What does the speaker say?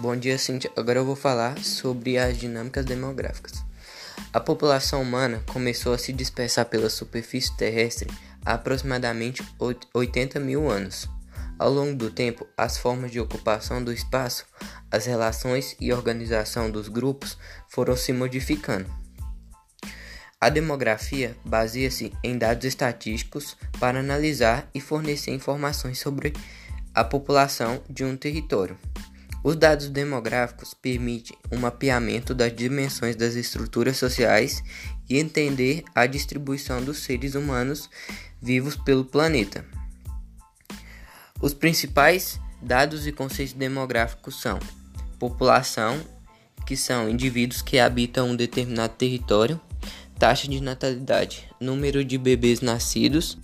Bom dia, Cintia. Agora eu vou falar sobre as dinâmicas demográficas. A população humana começou a se dispersar pela superfície terrestre há aproximadamente 80 mil anos. Ao longo do tempo, as formas de ocupação do espaço, as relações e organização dos grupos foram se modificando. A demografia baseia-se em dados estatísticos para analisar e fornecer informações sobre a população de um território. Os dados demográficos permitem um mapeamento das dimensões das estruturas sociais e entender a distribuição dos seres humanos vivos pelo planeta. Os principais dados e conceitos demográficos são população, que são indivíduos que habitam um determinado território, taxa de natalidade, número de bebês nascidos,